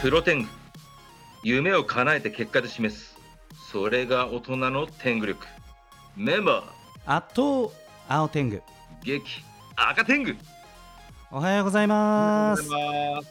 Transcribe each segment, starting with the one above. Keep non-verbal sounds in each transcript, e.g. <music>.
プロテング夢を叶えて結果で示す。それが大人の天狗力。メンバ圧倒青天狗。ー激赤天狗。おはようございます。おはようございます。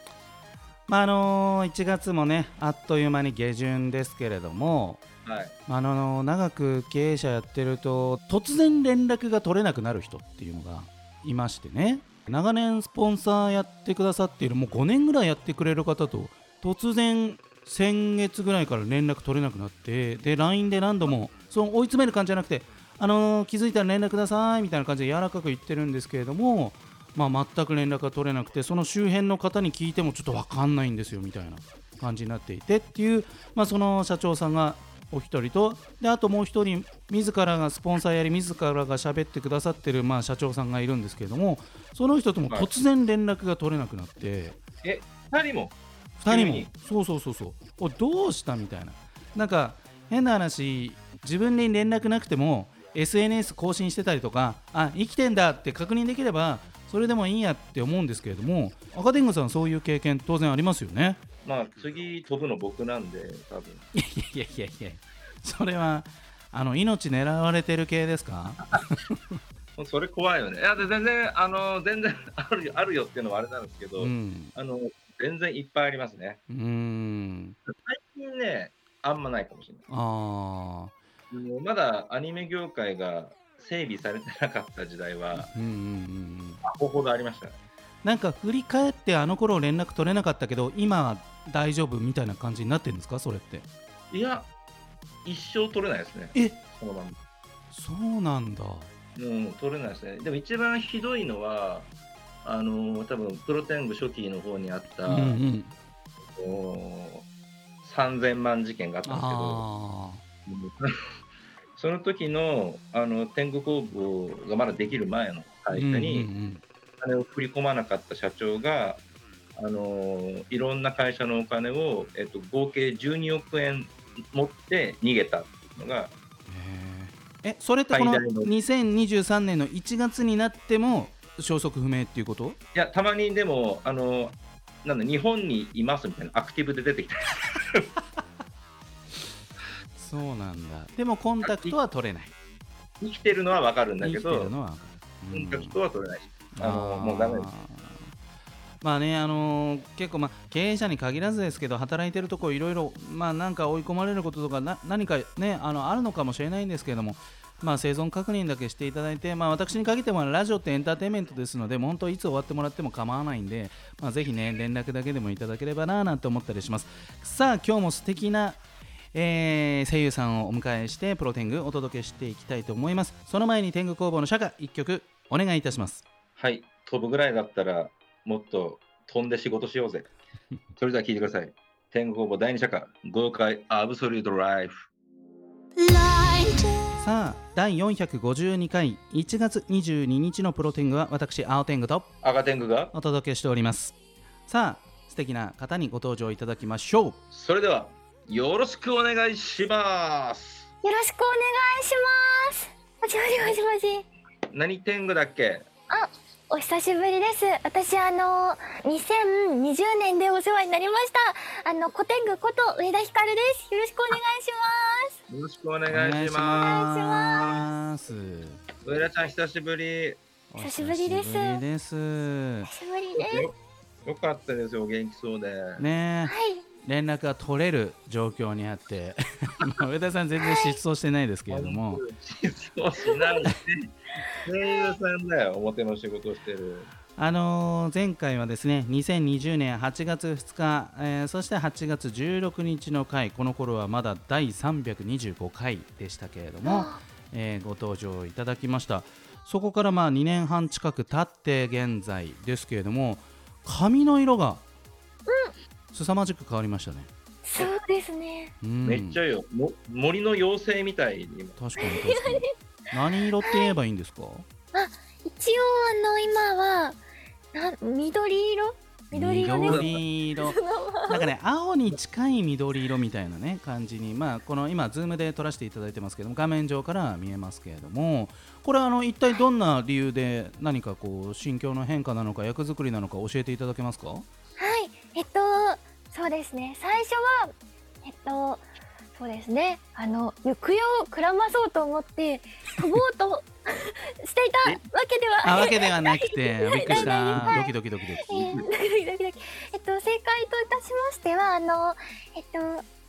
まああのー1月もねあっという間に下旬ですけれどもはい。あの長く経営者やってると突然連絡が取れなくなる人っていうのがいましてね長年スポンサーやってくださっているもう5年ぐらいやってくれる方と突然先月ぐらいから連絡取れなくなってで LINE で何度もその追い詰める感じじゃなくてあのー気づいたら連絡くださいみたいな感じで柔らかく言ってるんですけれどもまあ、全く連絡が取れなくてその周辺の方に聞いてもちょっと分かんないんですよみたいな感じになっていてっていう、まあ、その社長さんがお一人と。であともう一人自らがスポンサーやり自らが喋ってくださってる、まあ、社長さんがいるんですけれどもその人とも突然連絡が取れなくなって、え二人も？2人も。そうそうそうそう。おいどうしたみたいな。なんか変な話自分に連絡なくても SNS 更新してたりとかあ生きてんだって確認できればそれでもいいやって思うんですけれども赤天狗さんそういう経験当然ありますよねまあ次飛ぶの僕なんで多分。いやいやいやいやそれはあの命狙われてる系ですか？<laughs> それ怖いよね。いやで全然あの全然 <laughs> あるよあるよっていうのはあれなんですけど、うん。あの全然いっぱいありますね。うーん。最近ねあんまないかもしれない。あもうまだアニメ業界が整備されてなかった時代はあうんうんうん。ほどありましたね。なんか振り返ってあの頃連絡取れなかったけど今は大丈夫みたいな感じになってるんですか？それって。いや一生取れないですね。え？そのまま。そうなんだ。うん取れないですね。でも一番ひどいのはあの多分プロテング初期の方にあった、うんうん。お3000万事件があったんですけど。あ <laughs> その時のあの天狗工房がまだできる前のあ会社に、うんうん。金を振り込まなかった社長が、あのーいろんな会社のお金を、えっと、合計12億円持って逃げたっていうのが、ええそれってこの最大の。2023年の1月になっても消息不明っていうこと？いや、たまにでも、あのーなんだ、日本にいますみたいなアクティブで出てきた。<laughs> そうなんだ。でもコンタクトは取れない。生きてるのはわかるんだけど、コンタクトは取れない。あのー。もうダメです。まあね、あのー結構、まあ、経営者に限らずですけど働いてるとこいろいろ、まあ、なんか追い込まれることとかな何か、ね、あのあるのかもしれないんですけれども、まあ、生存確認だけしていただいて、まあ、私に限ってもラジオってエンターテインメントですので本当いつ終わってもらっても構わないんで、まあ、ぜひね連絡だけでもいただければななんて思ったりします。さあ今日も素敵なえー声優さんをお迎えしてプロテングお届けしていきたいと思います。その前に天狗工房の社歌1曲お願いいたします。はい、飛ぶぐらいだったら、もっと飛んで仕事しようぜ。<laughs> それでは聞いてください。天狗工房第二社歌、豪快アブソリュートライフ。さあ第452回1月22日のプロテングは私青天狗と赤天狗が、お届けしておりますさあ素敵な方にご登場いただきましょうそれでは、よろしくお願いします。よろしくお願いします。もしもしもしもし。何天狗だっけ？あ、お久しぶりです。私あの2020年でお世話になりました。あの古典具こと上田ひかるです。よろしくお願いします。よろしくおお願いしまますす。上田ちゃん、久しぶり。久しぶりですお久しぶりです久しぶりです。よよかったですよ、元気そうで。ねえはい。連絡が取れる状況にあって <laughs> まあ上田さん全然失踪してないですけれどもそうしないで。声優さんだよ、表の仕事をしてる。あのー前回はですね2020年8月2日、えーそして8月16日の回この頃はまだ第325回でしたけれども、えーご登場いただきましたそこからまあ2年半近く経って現在ですけれども髪の色が凄まじく変わりましたね、そうですね。うん、めっちゃいいよ。も森の妖精みたいに。確かに確かに。何色って言えばいいんですか？<laughs> 一応あの今はな緑色？緑色です。緑色。なんかね青に近い緑色みたいなね感じに。まあこの今ズームで撮らせていただいてますけども画面上から見えますけれどもこれあの一体どんな理由で何かこう心境の変化なのか役作りなのか教えていただけますか？えっと、そうですね。最初は、えっと、そうですね。あの、行方をくらまそうと思って、飛ぼうと <laughs> していたわけではあわけではなくてびっくりした。はい。ドキドキドキドキ。えードキドキドキドキ。えっと、正解といたしましては、あの、えっと、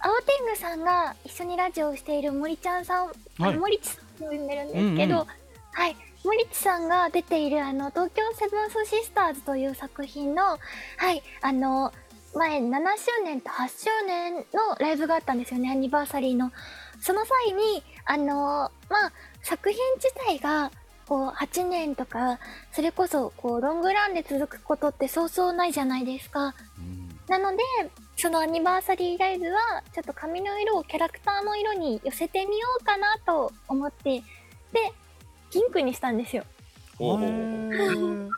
青天狗さんが一緒にラジオをしている森ちゃんさん、あはい。の森地さんと呼んでるんですけど、うんうん。はい、森地さんが出ている、あの、東京セブンスシスターズという作品の、はい、あの、前7周年と8周年のライブがあったんですよね、アニバーサリーの。その際に、あの、まあ、作品自体が、こう、8年とか、それこそ、こう、ロングランで続くことってそうそうないじゃないですか。うんなので、そのアニバーサリーライブは、ちょっと髪の色をキャラクターの色に寄せてみようかなと思って、で、ピンクにしたんですよ。ほうほうほうへー <laughs>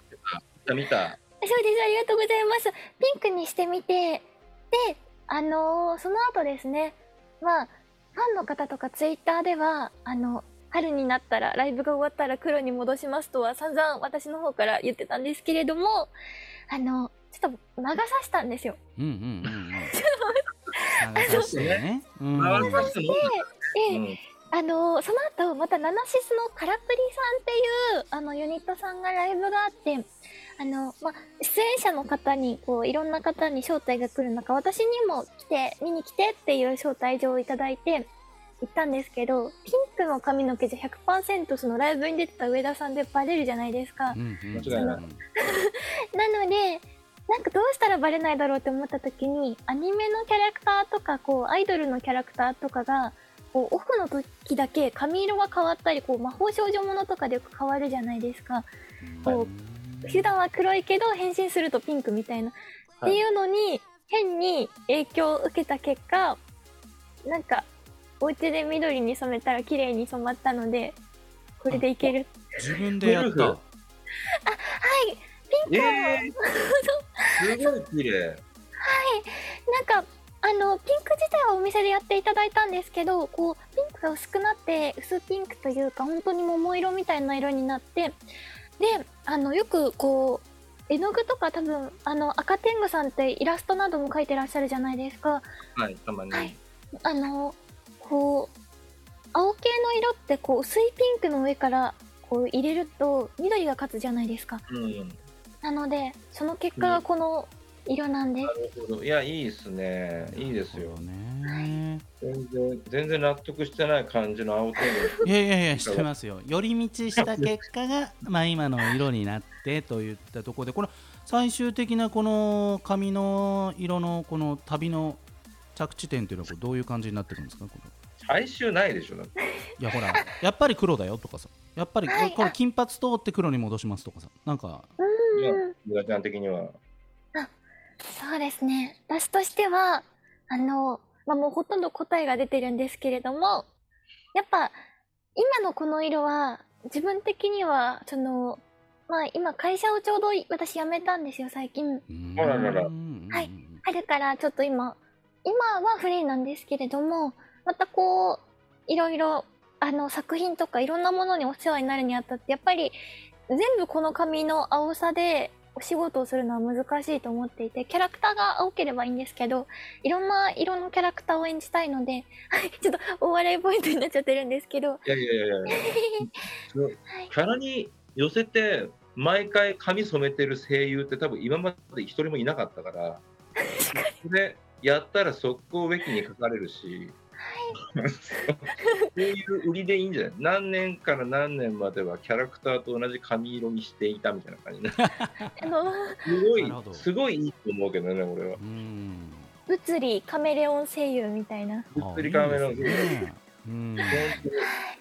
見た見た。そうです、ありがとうございます。ピンクにしてみて、で、あのーその後ですね、まあ、ファンの方とかツイッターでは、あの、春になったら、ライブが終わったら黒に戻しますとは散々私の方から言ってたんですけれども、あの、ちょっと魔が差したんですよ。うんうんうんうん。<laughs> 流さしてね。うん。回させてもええうんあのその後またナナシスのカラプリさんっていうあのユニットさんがライブがあってあの、ま、出演者の方にこういろんな方に招待が来る中私にも来て見に来てっていう招待状をいただいて行ったんですけどピンクの髪の毛じゃ100%そのライブに出てた上田さんでバレるじゃないですかう。んうん間違いない <laughs> なのでなんかどうしたらバレないだろうって思った時にアニメのキャラクターとかこうアイドルのキャラクターとかがこうオフの時だけ髪色が変わったりこう魔法少女ものとかでよく変わるじゃないですか。こ普段は黒いけど変身するとピンクみたいな、はい。っていうのに変に影響を受けた結果なんかお家で緑に染めたら綺麗に染まったのでこれでいける。自分でやった。ゴルフ？はい。ピンクを、えー、<laughs> すごい綺麗。なんかあのピンク自体はお店でやっていただいたんですけどこうピンクが薄くなって薄ピンクというか本当に桃色みたいな色になってであのよくこう絵の具とか多分あの赤天狗さんってイラストなども描いてらっしゃるじゃないですかはい、たまに。はいあのこう青系の色ってこう薄いピンクの上からこう入れると緑が勝つじゃないですかうん。ななのでその結果がこの色なんです、るほど。いや、いいですね。いいですよ。ね全然、全然納得してない感じの青天いやいやいやしてますよ寄り道した結果がまあ今の色になってといったところでこの最終的なこの髪の色のこの旅の着地点っていうのはこれどういう感じになってるんですか？最終ないでしょ。だっていやほらやっぱり黒だよとかさやっぱりはいこれ金髪通って黒に戻しますとかさなんかうんいやゆがちゃん的には。そうですね。私としては、あの、まあ、もうほとんど答えが出てるんですけれども、やっぱ、今のこの色は、自分的には、その、まあ、今会社をちょうど私辞めたんですよ、最近。うんあらららはい春からちょっと今、今はフリーなんですけれども、またこう、いろいろ、あの、作品とかいろんなものにお世話になるにあたって、やっぱり、全部この髪の青さでお仕事をするのは難しいと思っていて、キャラクターが青ければいいんですけど、いろんな色のキャラクターを演じたいので、はい、ちょっとお笑いポイントになっちゃってるんですけど、いやいやいやいや。<laughs> キャラに寄せて、毎回髪染めてる声優って多分今まで一人もいなかったから、それやったら速攻ウェキに書かれるし、そういう売りでいいんじゃない？何年から何年まではキャラクターと同じ髪色にしていたみたいな感じ <laughs> すごいすごいいいと思うけどね、俺は。うん物理カメレオン声優みたいな。物理カメラのあいいですね。うん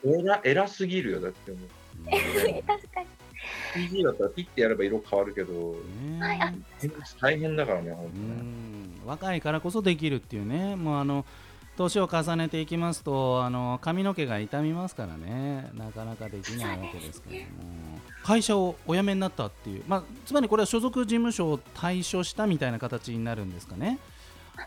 偉偉すぎるよ、だってもう。<laughs> 確かに。CG だったらピッてやれば色変わるけど、大変だからね、本う当に若いからこそできるっていうね。もうあの年を重ねていきますとあの髪の毛が傷みますからね。なかなかできないわけですけども。会社をお辞めになったっていう、まあ、つまりこれは所属事務所を退所したみたいな形になるんですかね。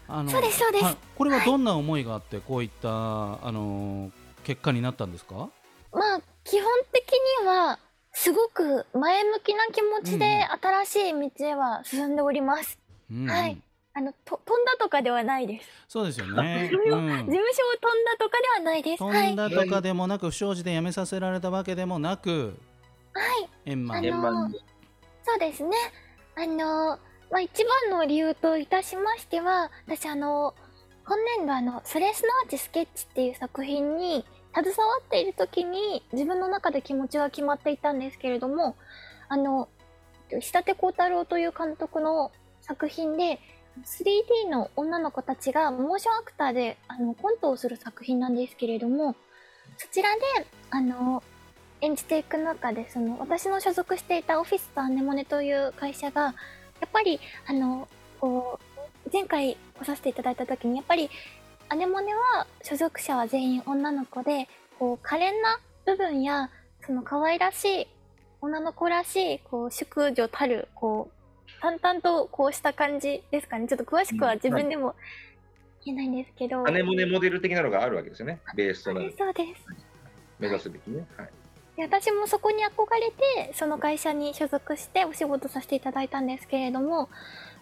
あのそうですそうです。はい。これはどんな思いがあってこういったあの結果になったんですか？まあ、基本的には、すごく前向きな気持ちで新しい道へは進んでおります。うんうん。はいあのと飛んだとかではないです。そうですよね、事 <laughs> 務うん事務所を飛んだとかではないです。はい。飛んだとかでもなく不祥事で辞めさせられたわけでもなくはい。円満あの円満にそうですね。あの、まあ、一番の理由といたしましては、私あの、今年度あの、それすなわちスケッチっていう作品に携わっている時に自分の中で気持ちが決まっていたんですけれども、あの、石立幸太郎という監督の作品で、3D の女の子たちがモーションアクターであのコントをする作品なんですけれども、そちらで、あの、演じていく中でその私の所属していたオフィスとアネモネという会社がやっぱりあのこう前回来させていただいた時にやっぱりアネモネは所属者は全員女の子でこう可憐な部分やその可愛らしい女の子らしいこう淑女たるこう淡々とこうした感じですかねちょっと詳しくは自分でも言えないんですけど、羽モネモデル的なのがあるわけですよね。ベースとなる。そうです目指すべきね。はい。で私もそこに憧れてその会社に所属してお仕事させていただいたんですけれども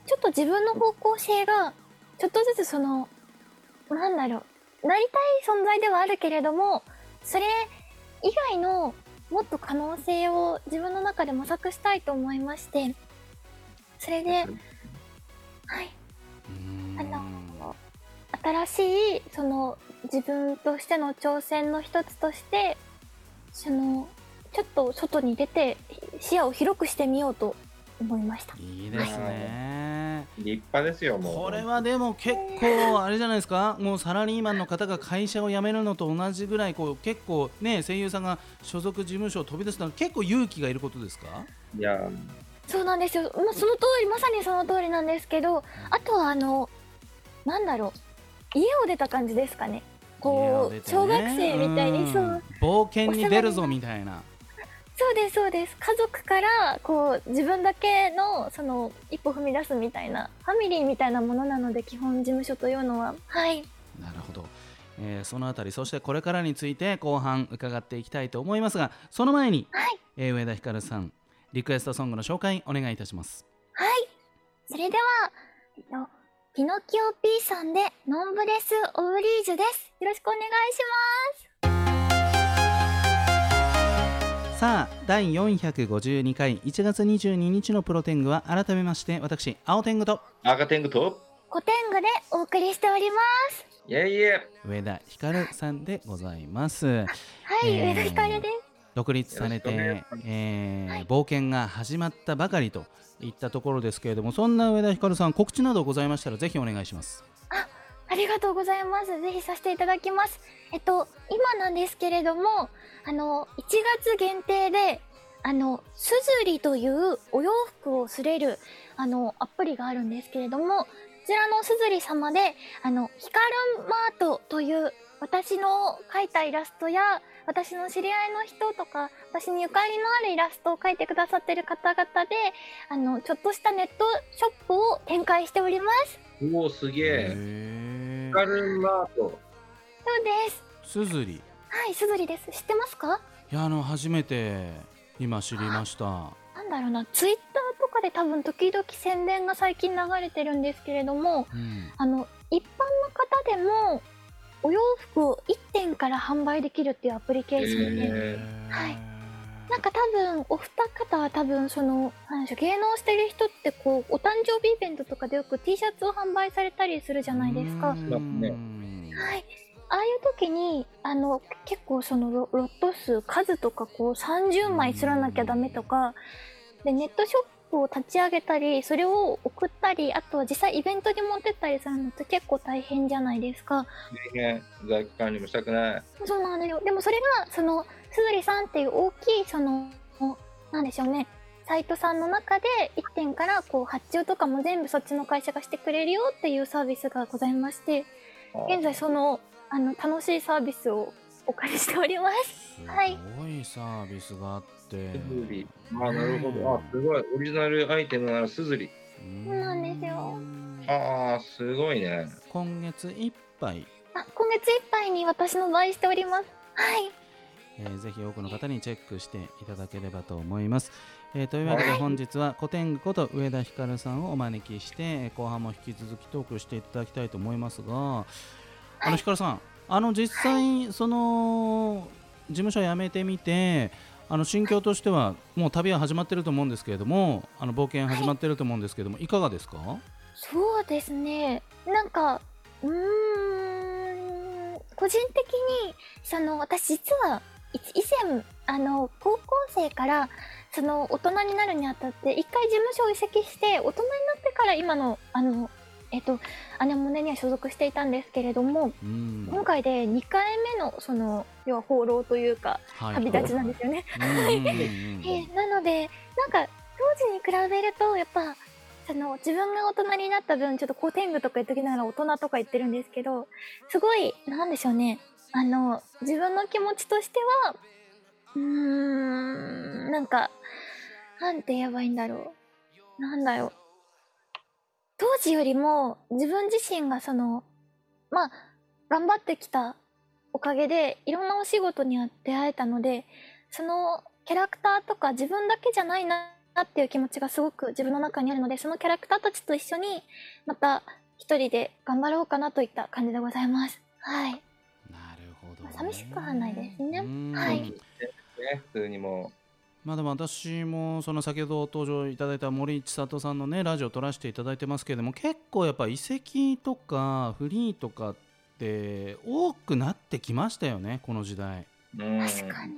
ちょっと自分の方向性がちょっとずつそのなんだろうなりたい存在ではあるけれどもそれ以外のもっと可能性を自分の中で模索したいと思いましてそれではい、うん。あの新しいその自分としての挑戦の一つとしてそのちょっと外に出て視野を広くしてみようと思いました。いいですね。立派ですよ、もう。これはでも結構あれじゃないですか？もうサラリーマンの方が会社を辞めるのと同じぐらいこう結構ね声優さんが所属事務所を飛び出すのは結構勇気がいることですか？いや、そうなんですよ、まあ、その通りまさにその通りなんですけどあとはあのなんだろう。家を出た感じですかね。こう、ね。小学生みたいに、ん。そう。冒険に出るぞみたいな。そうですそうです。家族からこう自分だけのその一歩踏み出すみたいなファミリーみたいなものなので基本事務所というのは。はい。なるほど、えーそのあたりそしてこれからについて後半伺っていきたいと思いますがその前に、はい。えー上田ひかるさんリクエストソングの紹介お願いいたしますはい。それでは、えっと、ピノキオ P さんで、ノンブレス・オブリージュです。よろしくお願いしさあ第452回1月22日のプロテングは改めまして私青天狗と赤天狗と、ます。コテングでお送りしております。いえいえ、上田ひかるさんでございますはい、えー上田ひかるです。独立されて、えーはい冒険が始まったばかりといったところですけれどもそんな上田ひかるさん告知などございましたらぜひお願いしますありがとうございます。ぜひさせていただきます。えっと、今なんですけれども、あの、1月限定で、あの、すずりというお洋服をすれる、あの、アプリがあるんですけれども、こちらのすずり様で、あの、ヒカルマートという、私の描いたイラストや、私の知り合いの人とか、私にゆかりのあるイラストを描いてくださってる方々で、あの、ちょっとしたネットショップを展開しております。おお、すげえ。へカルマート。そうです。すずりはい、すずりです。知ってますか？いやあの初めて今知りましたなんだろうな、ツイッターとかで多分時々宣伝が最近流れてるんですけれども、うんあの、一般の方でも、お洋服を1点から販売できるっていうアプリケーションで、へはいなんか多分、お二方は多分、その、なんでしょう、芸能してる人ってこう、お誕生日イベントとかでよく T シャツを販売されたりするじゃないですか。はい。ああいう時に、あの、結構そのロロット数、数とかこう30枚すらなきゃダメとか、で、ネットショップを立ち上げたり、それを送ったり、あとは実際イベントに持ってったりするのって結構大変じゃないですか。大変。在庫管理もしたくない。そうなんだよ。でもそれが、その、すずりさんっていう大きい、その、なんでしょうね。サイトさんの中で1点からこう発注とかも全部そっちの会社がしてくれるよっていうサービスがございまして、現在そのあの楽しいサービスをお借りしております。はいすごいサービスがあって。あ、なるほど。あ、すごい。オリジナルアイテムならすずり。そうなんですよああ、すごいね。今月いっぱい、あ、今月いっぱいに私の場合しております。はい。えーぜひ多くの方にチェックしていただければと思います、えーというわけで本日は古典具こと上田ひかるさんをお招きして後半も引き続きトークしていただきたいと思いますがあのひかるさんあの実際その事務所辞めてみてあの心境としてはもう旅は始まってると思うんですけれどもあの冒険始まってると思うんですけれども、い、かがですか？そうですね。なんかうーん個人的にその私実は以前あの高校生からその大人になるにあたって一回事務所を移籍して大人になってから今のあのえっと姉もねには所属していたんですけれども、今回で2回目のその要は放浪というか、旅立ちなんですよね。なのでなんか当時に比べるとやっぱその自分が大人になった分ちょっと古典具とか言っときながら大人とか言ってるんですけどすごいなんでしょうね。あの自分の気持ちとしてはうーんなんかなんて言えばいいんだろう。なんだよ当時よりも自分自身がそのまあ頑張ってきたおかげでいろんなお仕事に出会えたのでそのキャラクターとか自分だけじゃないなっていう気持ちがすごく自分の中にあるのでそのキャラクターたちと一緒にまた一人で頑張ろうかなといった感じでございます。はい。なるほど、ね、寂しくはないですね。はい。ね、普通にもまあでも私もその先ほど登場いただいた森千里さんのねラジオを撮らせていただいてますけれども結構やっぱ遺跡とかフリーとかって多くなってきましたよねこの時代。確かに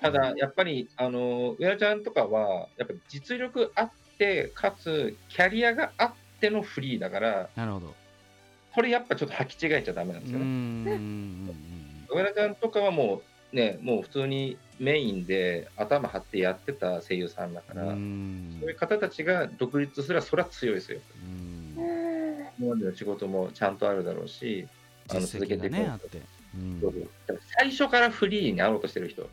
ただやっぱりあの上田ちゃんとかはやっぱ実力あってかつキャリアがあってのフリーだからなるほどこれやっぱちょっと履き違えちゃだめなんですよね。上田ちゃんとかはもうねもう普通にメインで頭張ってやってた声優さんだから、そういう方たちが独立すればそれは強いですよ。今までの仕事もちゃんとあるだろうし、あの続けていく、ね、最初からフリーになろうとしてる人。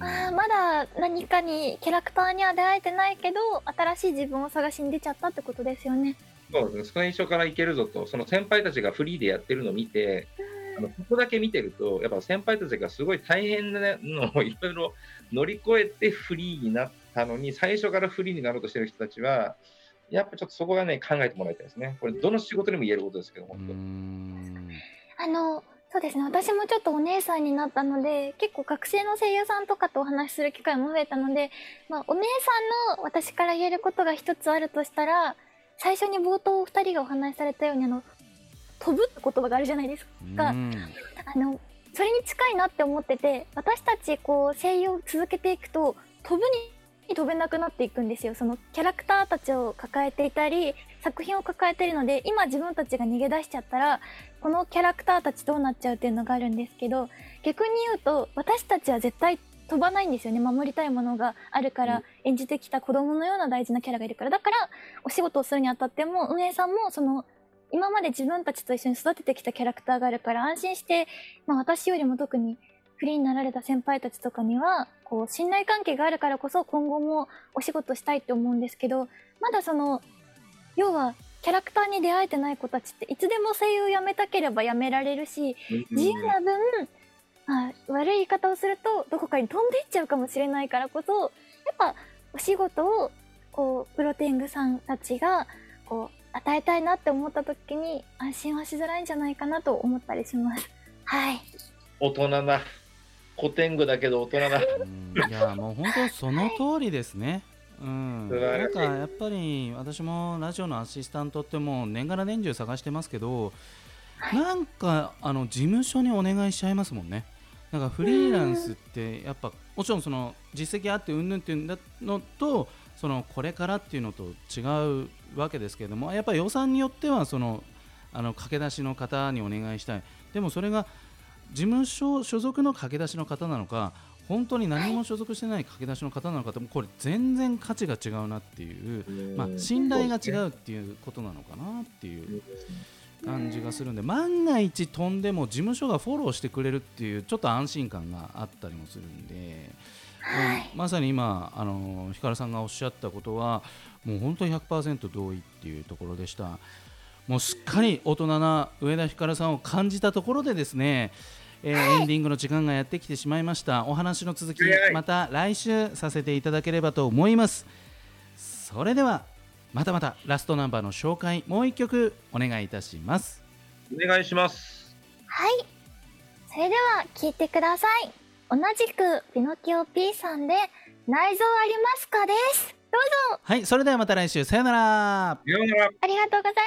あまだ何かにキャラクターには出会えてないけど新しい自分を探しに出ちゃったってことですよね。そうですね。最初からいけるぞと。その先輩たちがフリーでやってるのを見て、あのここだけ見てると、やっぱ先輩たちがすごい大変なのをいろいろ乗り越えてフリーになったのに、最初からフリーになろうとしてる人たちは、やっぱちょっとそこがね、考えてもらいたいですね。これ、どの仕事にも言えることですけど、本当。あの、そうですね、私もちょっとお姉さんになったので、結構学生の声優さんとかとお話しする機会も増えたので、まあ、お姉さんの私から言えることが一つあるとしたら、最初に冒頭お二人がお話しされたように、あの、飛ぶって言葉があるじゃないですか。あのそれに近いなって思ってて私たちこう声優を続けていくと飛ぶに飛べなくなっていくんですよ。そのキャラクターたちを抱えていたり作品を抱えているので今自分たちが逃げ出しちゃったらこのキャラクターたちどうなっちゃうっていうのがあるんですけど逆に言うと私たちは絶対飛ばないんですよね。守りたいものがあるから、演じてきた子供のような大事なキャラがいるから。だからお仕事をするにあたっても運営さんもその今まで自分たちと一緒に育ててきたキャラクターがあるから安心して、まあ、私よりも特にフリーになられた先輩たちとかにはこう信頼関係があるからこそ今後もお仕事したいって思うんですけどまだその要はキャラクターに出会えてない子たちっていつでも声優辞めたければ辞められるし自由な分、まあ、悪い言い方をするとどこかに飛んでいっちゃうかもしれないからこそやっぱお仕事をこうプロテングさんたちがこう与えたいなって思った時に安心はしづらいんじゃないかなと思ったりします。はい。大人だ。古典具だけど大人だ。いやもう本当その通りですね。うん、なんかやっぱり私もラジオのアシスタントってもう年がら年中探してますけど、なんかあの事務所にお願いしちゃいますもんね。なんかフリーランスってやっぱもちろんその実績あってうんぬんっていうのとそのこれからっていうのと違うわけですけれどもやっぱり予算によってはそのあの駆け出しの方にお願いしたい。でもそれが事務所所属の駆け出しの方なのか本当に何も所属してない駆け出しの方なのかってこれ全然価値が違うなっていう、まあ、信頼が違うっていうことなのかなっていう感じがするんで万が一飛んでも事務所がフォローしてくれるっていうちょっと安心感があったりもするんで。はい、まさに今あのひかるさんがおっしゃったことはもう本当に100%同意っていうところでした。もうすっかり大人な上田ひかるさんを感じたところでですね、えー、エンディングの時間がやってきてしまいました。お話の続きまた来週させていただければと思います。それではまたまたラストナンバーの紹介もう一曲お願いいたしますお願いしますはい。それでは聞いてください。同じくピノキオ P さんで内臓ありますかです。どうぞはいそれではまた来週さよならさようならありがとうございます。